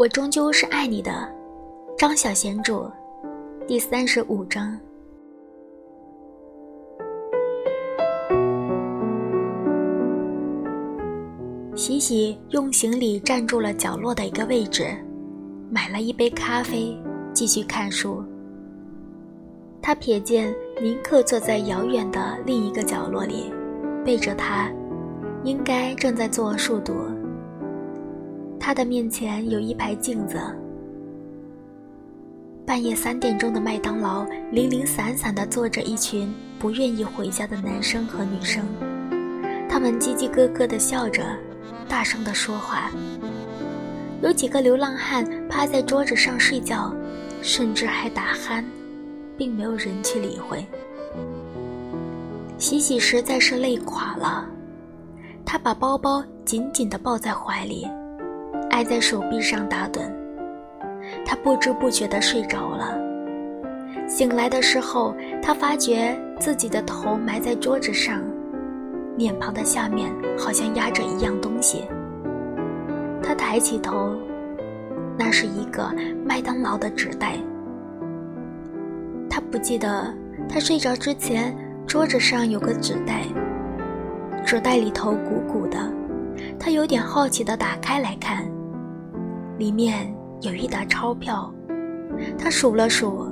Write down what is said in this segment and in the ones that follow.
我终究是爱你的，张小贤著，第三十五章。喜喜用行李占住了角落的一个位置，买了一杯咖啡，继续看书。他瞥见林克坐在遥远的另一个角落里，背着他，应该正在做数独。他的面前有一排镜子。半夜三点钟的麦当劳，零零散散地坐着一群不愿意回家的男生和女生，他们叽叽咯咯地笑着。大声地说话，有几个流浪汉趴在桌子上睡觉，甚至还打鼾，并没有人去理会。喜喜实在是累垮了，他把包包紧紧地抱在怀里，挨在手臂上打盹。他不知不觉地睡着了。醒来的时候，他发觉自己的头埋在桌子上。脸庞的下面好像压着一样东西。他抬起头，那是一个麦当劳的纸袋。他不记得他睡着之前桌子上有个纸袋，纸袋里头鼓鼓的。他有点好奇地打开来看，里面有一沓钞票。他数了数，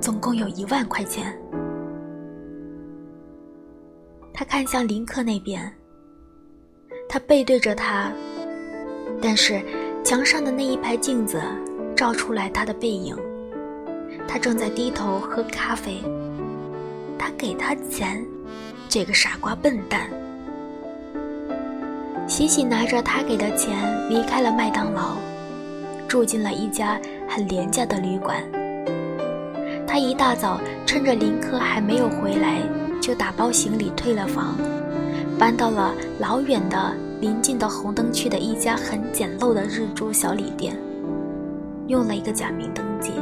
总共有一万块钱。他看向林克那边，他背对着他，但是墙上的那一排镜子照出来他的背影。他正在低头喝咖啡。他给他钱，这个傻瓜笨蛋。喜喜拿着他给的钱离开了麦当劳，住进了一家很廉价的旅馆。他一大早趁着林克还没有回来。就打包行李退了房，搬到了老远的临近的红灯区的一家很简陋的日租小旅店，用了一个假名登记。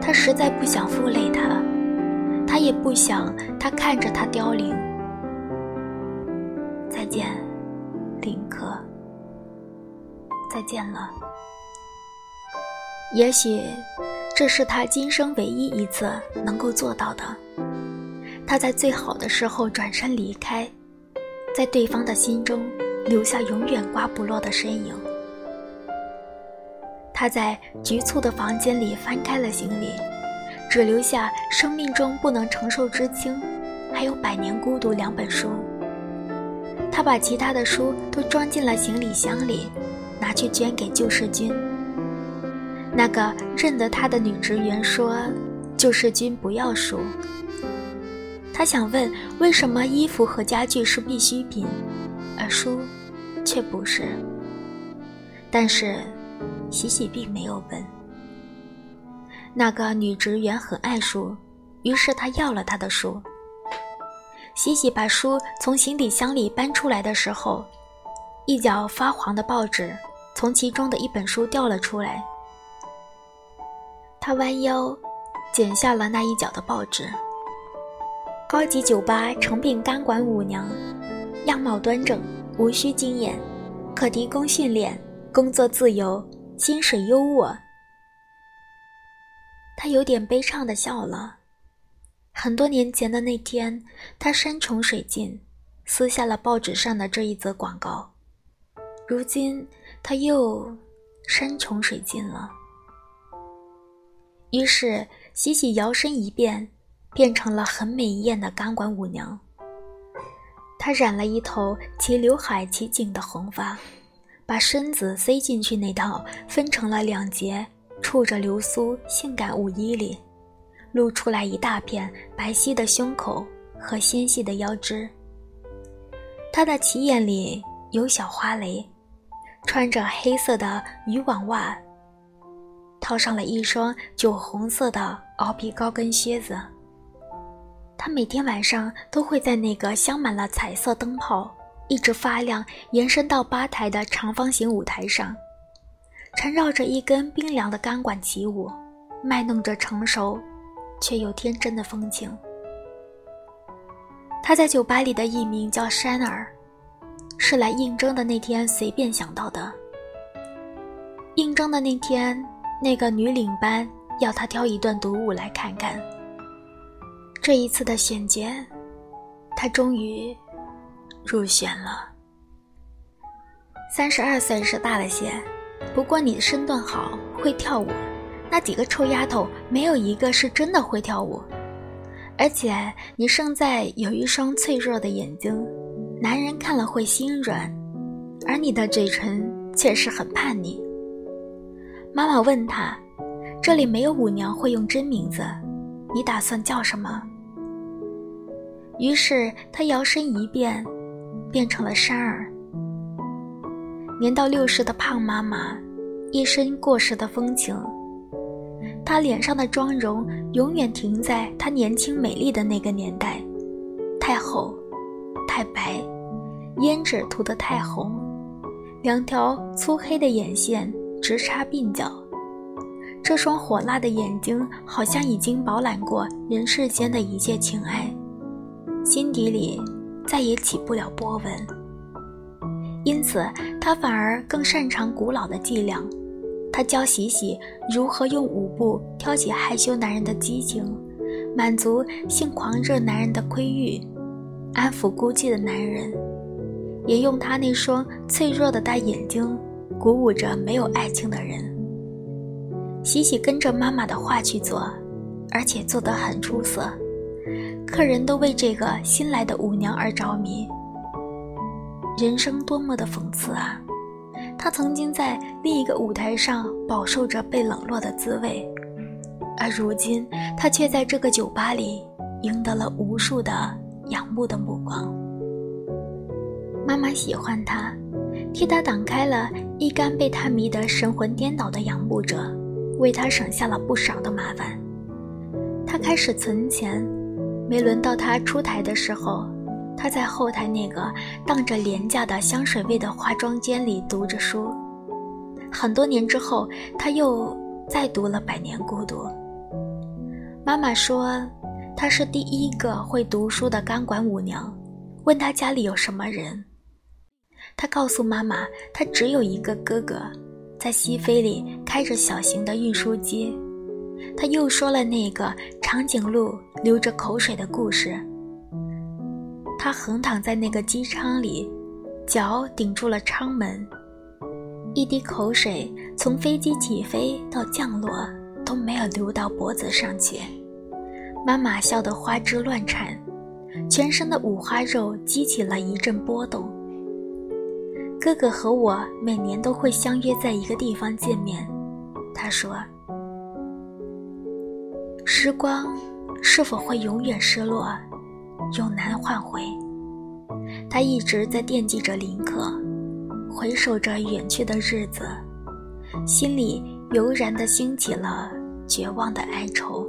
他实在不想负累他，他也不想他看着他凋零。再见，林克。再见了。也许，这是他今生唯一一次能够做到的。他在最好的时候转身离开，在对方的心中留下永远刮不落的身影。他在局促的房间里翻开了行李，只留下《生命中不能承受之轻》，还有《百年孤独》两本书。他把其他的书都装进了行李箱里，拿去捐给救世军。那个认得他的女职员说：“救世军不要书。”他想问为什么衣服和家具是必需品，而书却不是。但是喜喜并没有问。那个女职员很爱书，于是她要了他的书。喜喜把书从行李箱里搬出来的时候，一角发黄的报纸从其中的一本书掉了出来。他弯腰剪下了那一角的报纸。高级酒吧成品钢管舞娘，样貌端正，无需经验，可提供训练，工作自由，薪水优渥。他有点悲怆的笑了。很多年前的那天，他山穷水尽，撕下了报纸上的这一则广告。如今他又山穷水尽了。于是喜喜摇身一变。变成了很美艳的钢管舞娘。她染了一头齐刘海齐颈的红发，把身子塞进去那套分成了两截、触着流苏性感舞衣里，露出来一大片白皙的胸口和纤细的腰肢。她的起眼里有小花蕾，穿着黑色的渔网袜，套上了一双酒红色的袄皮高跟靴子。他每天晚上都会在那个镶满了彩色灯泡、一直发亮、延伸到吧台的长方形舞台上，缠绕着一根冰凉的钢管起舞，卖弄着成熟却又天真的风情。他在酒吧里的艺名叫山儿，是来应征的那天随便想到的。应征的那天，那个女领班要他挑一段读物来看看。这一次的选拣，他终于入选了。三十二岁是大了些，不过你的身段好，会跳舞。那几个臭丫头没有一个是真的会跳舞，而且你胜在有一双脆弱的眼睛，男人看了会心软，而你的嘴唇却是很叛逆。妈妈问他：“这里没有舞娘会用真名字，你打算叫什么？”于是他摇身一变，变成了山儿。年到六十的胖妈妈，一身过时的风情。她脸上的妆容永远停在她年轻美丽的那个年代，太后，太白，胭脂涂得太红，两条粗黑的眼线直插鬓角，这双火辣的眼睛好像已经饱览过人世间的一切情爱，心底里再也起不了波纹，因此她反而更擅长古老的伎俩。他教喜喜如何用舞步挑起害羞男人的激情，满足性狂热男人的窥欲，安抚孤寂的男人，也用他那双脆弱的大眼睛鼓舞着没有爱情的人。喜喜跟着妈妈的话去做，而且做得很出色，客人都为这个新来的舞娘而着迷。人生多么的讽刺啊！他曾经在另一个舞台上饱受着被冷落的滋味，而如今他却在这个酒吧里赢得了无数的仰慕的目光。妈妈喜欢他，替他挡开了一干被他迷得神魂颠倒的仰慕者，为他省下了不少的麻烦。他开始存钱，没轮到他出台的时候。他在后台那个荡着廉价的香水味的化妆间里读着书，很多年之后，他又再读了《百年孤独》。妈妈说，她是第一个会读书的钢管舞娘。问他家里有什么人，他告诉妈妈，他只有一个哥哥，在西非里开着小型的运输机。他又说了那个长颈鹿流着口水的故事。他横躺在那个机舱里，脚顶住了舱门，一滴口水从飞机起飞到降落都没有流到脖子上去。妈妈笑得花枝乱颤，全身的五花肉激起了一阵波动。哥哥和我每年都会相约在一个地方见面，他说：“时光是否会永远失落？”永难换回。他一直在惦记着林克，回首着远去的日子，心里油然地兴起了绝望的哀愁。